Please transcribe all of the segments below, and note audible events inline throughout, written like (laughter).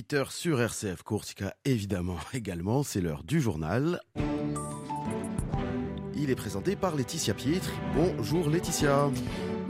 8h sur RCF Courtica, évidemment, (laughs) également, c'est l'heure du journal. Il est présenté par Laetitia Pietri. Bonjour Laetitia.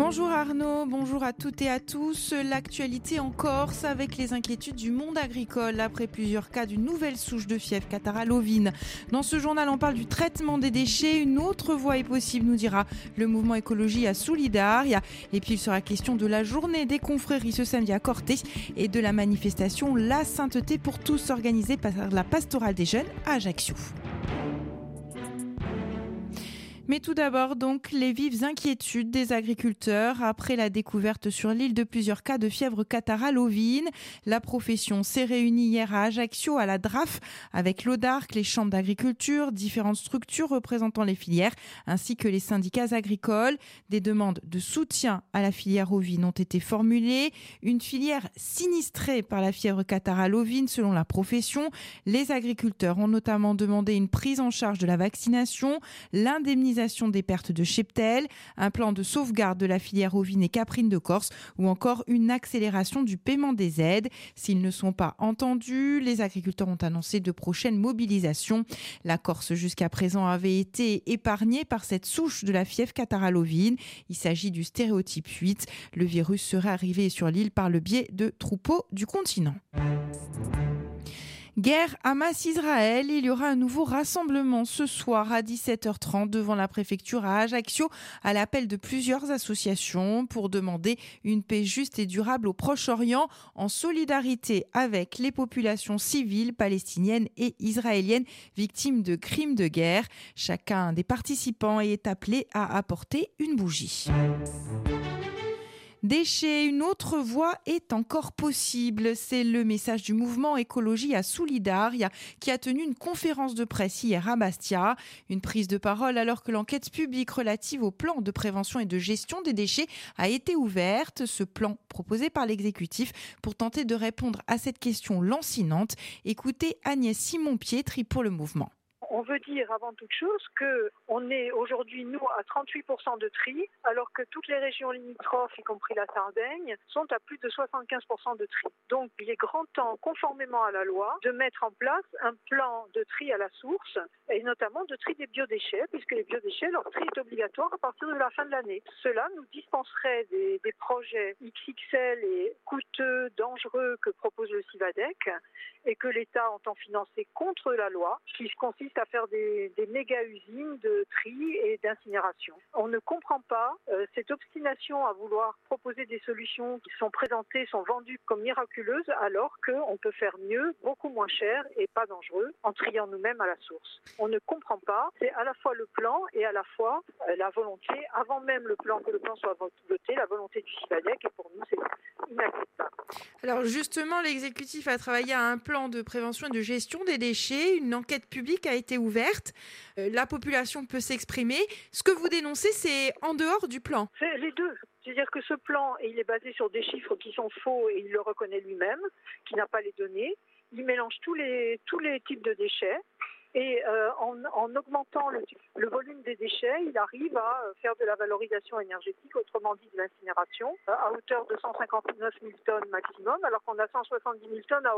Bonjour Arnaud, bonjour à toutes et à tous. L'actualité en Corse avec les inquiétudes du monde agricole après plusieurs cas d'une nouvelle souche de fièvre catarrhale ovine. Dans ce journal, on parle du traitement des déchets. Une autre voie est possible, nous dira le mouvement écologie à Solidaria. Et puis il sera question de la journée des confréries ce samedi à Corté et de la manifestation La Sainteté pour tous organisée par la pastorale des jeunes à Ajaccio. Mais tout d'abord, donc, les vives inquiétudes des agriculteurs après la découverte sur l'île de plusieurs cas de fièvre catarrhale ovine. La profession s'est réunie hier à Ajaccio, à la DRAF, avec l'ODARC, les chambres d'agriculture, différentes structures représentant les filières, ainsi que les syndicats agricoles. Des demandes de soutien à la filière ovine ont été formulées. Une filière sinistrée par la fièvre catarrhale ovine, selon la profession. Les agriculteurs ont notamment demandé une prise en charge de la vaccination, l'indemnisation des pertes de cheptel, un plan de sauvegarde de la filière ovine et caprine de Corse ou encore une accélération du paiement des aides. S'ils ne sont pas entendus, les agriculteurs ont annoncé de prochaines mobilisations. La Corse jusqu'à présent avait été épargnée par cette souche de la fièvre catarrhale ovine. Il s'agit du stéréotype 8. Le virus serait arrivé sur l'île par le biais de troupeaux du continent. Guerre Hamas-Israël, il y aura un nouveau rassemblement ce soir à 17h30 devant la préfecture à Ajaccio à l'appel de plusieurs associations pour demander une paix juste et durable au Proche-Orient en solidarité avec les populations civiles palestiniennes et israéliennes victimes de crimes de guerre. Chacun des participants est appelé à apporter une bougie. Déchets, une autre voie est encore possible. C'est le message du mouvement écologie à Solidaria qui a tenu une conférence de presse hier à Bastia. Une prise de parole alors que l'enquête publique relative au plan de prévention et de gestion des déchets a été ouverte. Ce plan proposé par l'exécutif pour tenter de répondre à cette question lancinante. Écoutez Agnès Simon-Pietri pour le mouvement on veut dire avant toute chose que on est aujourd'hui nous à 38% de tri, alors que toutes les régions limitrophes, y compris la Sardaigne, sont à plus de 75% de tri. Donc il est grand temps, conformément à la loi, de mettre en place un plan de tri à la source et notamment de tri des biodéchets, puisque les biodéchets, leur tri est obligatoire à partir de la fin de l'année. Cela nous dispenserait des, projets XXL et coûteux, dangereux que propose le CIVADEC et que l'État entend financer contre la loi, qui consiste à faire des, méga-usines de tri et d'incinération. On ne comprend pas euh, cette obstination à vouloir proposer des solutions qui sont présentées, sont vendues comme miraculeuses, alors qu'on peut faire mieux, beaucoup moins cher et pas dangereux, en triant nous-mêmes à la source. On ne comprend pas, c'est à la fois le plan et à la fois euh, la volonté, avant même le plan que le plan soit voté, la volonté du CIVADEC, et pour nous c'est inacceptable. Alors justement, l'exécutif a travaillé à un plan de prévention et de gestion des déchets. Une enquête publique a été ouverte. Euh, la population peut s'exprimer. Ce que vous dénoncez, c'est en dehors du plan. C'est les deux. C'est-à-dire que ce plan, il est basé sur des chiffres qui sont faux et il le reconnaît lui-même, qui n'a pas les données. Il mélange tous les, tous les types de déchets. Et euh, en, en, augmentant le, le, volume des déchets, il arrive à euh, faire de la valorisation énergétique, autrement dit de l'incinération, à hauteur de 159 000 tonnes maximum, alors qu'on a 170 000 tonnes à,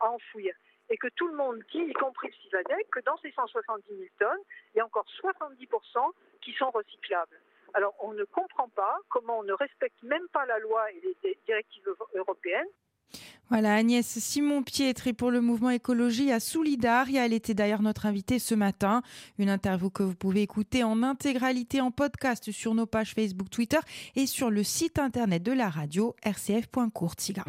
à enfouir et que tout le monde dit, y compris le CIVADEC, que dans ces 170 000 tonnes, il y a encore 70% qui sont recyclables. Alors on ne comprend pas comment on ne respecte même pas la loi et les directives européennes. Voilà, Agnès Simon-Pietri pour le mouvement écologie à Solidaria. Elle était d'ailleurs notre invitée ce matin. Une interview que vous pouvez écouter en intégralité en podcast sur nos pages Facebook, Twitter et sur le site internet de la radio rcf.courtiga.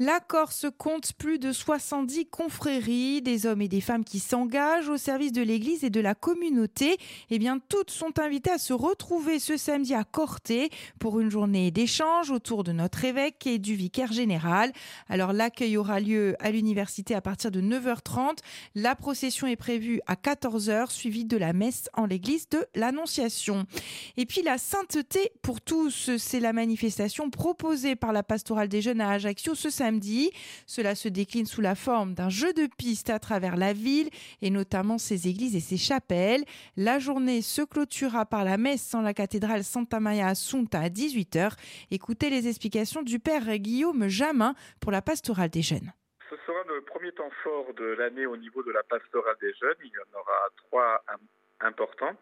La Corse compte plus de 70 confréries, des hommes et des femmes qui s'engagent au service de l'Église et de la communauté. Eh bien, toutes sont invitées à se retrouver ce samedi à Corté pour une journée d'échange autour de notre évêque et du vicaire général. Alors, l'accueil aura lieu à l'université à partir de 9h30. La procession est prévue à 14h, suivie de la messe en l'église de l'Annonciation. Et puis, la sainteté pour tous, c'est la manifestation proposée par la pastorale des jeunes à Ajaccio ce samedi samedi. Cela se décline sous la forme d'un jeu de piste à travers la ville et notamment ses églises et ses chapelles. La journée se clôturera par la messe dans la cathédrale Santa Maria Assunta à 18h. Écoutez les explications du père Guillaume Jamin pour la pastorale des jeunes. Ce sera le premier temps fort de l'année au niveau de la pastorale des jeunes. Il y en aura trois importants.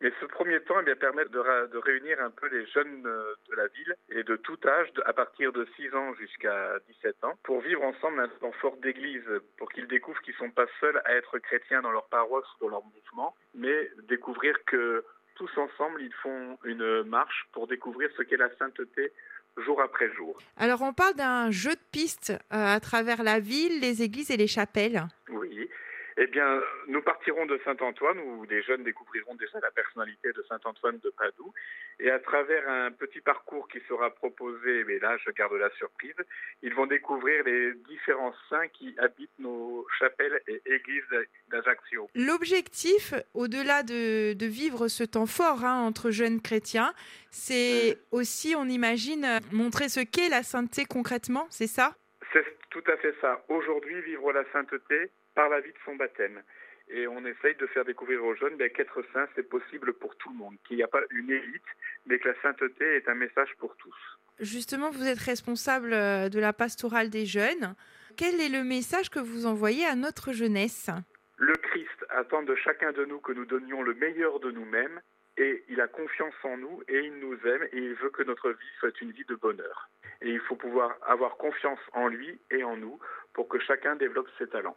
Mais ce premier temps eh bien, permet de, de, réunir un peu les jeunes euh, de la ville et de tout âge, à partir de 6 ans jusqu'à 17 ans, pour vivre ensemble un temps fort d'église, pour qu'ils découvrent qu'ils ne sont pas seuls à être chrétiens dans leur paroisse ou dans leur mouvement, mais découvrir que tous ensemble, ils font une marche pour découvrir ce qu'est la sainteté jour après jour. Alors on parle d'un jeu de piste euh, à travers la ville, les églises et les chapelles. Oui, eh bien, nous partirons de Saint-Antoine, où des jeunes découvriront déjà la personnalité de Saint-Antoine de Padoue. Et à travers un petit parcours qui sera proposé, mais là, je garde la surprise, ils vont découvrir les différents saints qui habitent nos chapelles et églises d'Ajaccio. L'objectif, au-delà de, vivre ce temps fort hein, entre jeunes chrétiens, c'est aussi, on imagine, montrer ce qu'est la sainteté concrètement, c'est ça? C'est tout à fait ça. Aujourd'hui, vivre la sainteté, par la vie de son baptême. Et on essaye de faire découvrir aux jeunes ben, qu'être saint, c'est possible pour tout le monde, qu'il n'y a pas une élite, mais que la sainteté est un message pour tous. Justement, vous êtes responsable euh, de la pastorale des jeunes. Quel est le message que vous envoyez à notre jeunesse? Le Christ attend de chacun de nous que nous donnions le meilleur de nous-mêmes et il a confiance en nous et il nous aime et il veut que notre vie soit une vie de bonheur. Et il faut pouvoir avoir confiance en lui et en nous pour que chacun développe ses talents.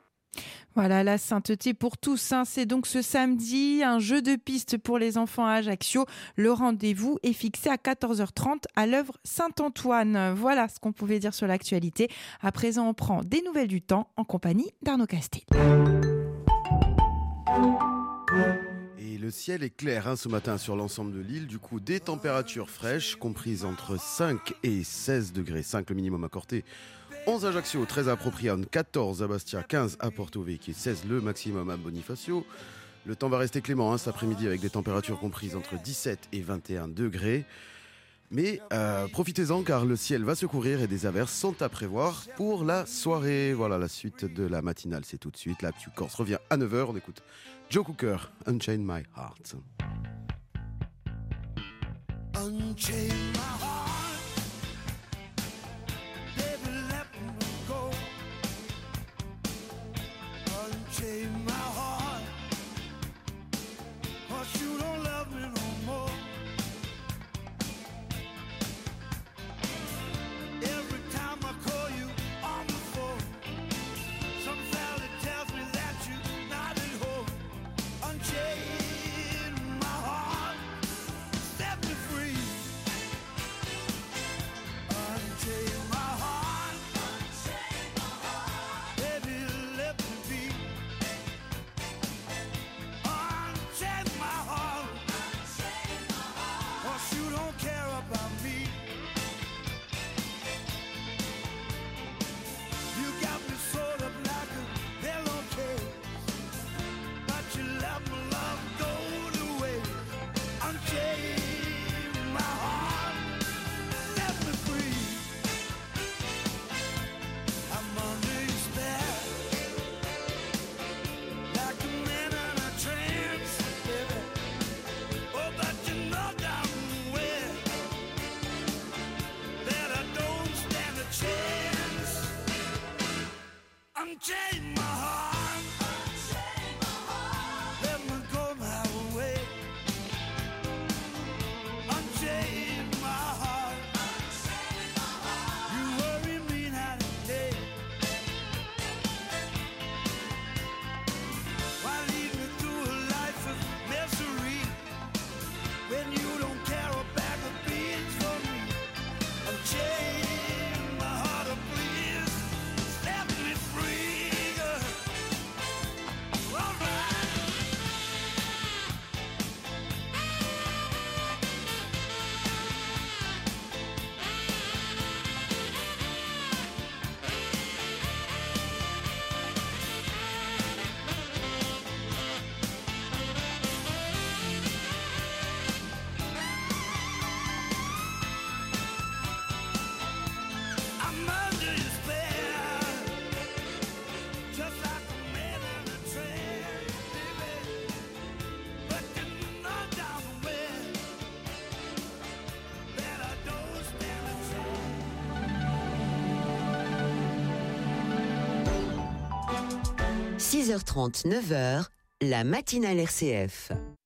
Voilà, la sainteté pour tous. Hein. C'est donc ce samedi, un jeu de piste pour les enfants à Ajaccio. Le rendez-vous est fixé à 14h30 à l'œuvre Saint-Antoine. Voilà ce qu'on pouvait dire sur l'actualité. À présent, on prend des nouvelles du temps en compagnie d'Arnaud Castet. Le ciel est clair hein, ce matin sur l'ensemble de l'île. Du coup, des températures fraîches comprises entre 5 et 16 degrés. 5 le minimum à Corté 11 à Ajaccio, 13 à Propriane, 14 à Bastia, 15 à Porto Vecchio, 16 le maximum à Bonifacio. Le temps va rester clément hein, cet après-midi avec des températures comprises entre 17 et 21 degrés. Mais euh, profitez-en car le ciel va se couvrir et des averses sont à prévoir pour la soirée. Voilà la suite de la matinale, c'est tout de suite. La tu Corse revient à 9h. On écoute Joe Cooker, Unchain My Heart. Unchain 6h30, 9h, la matinale RCF.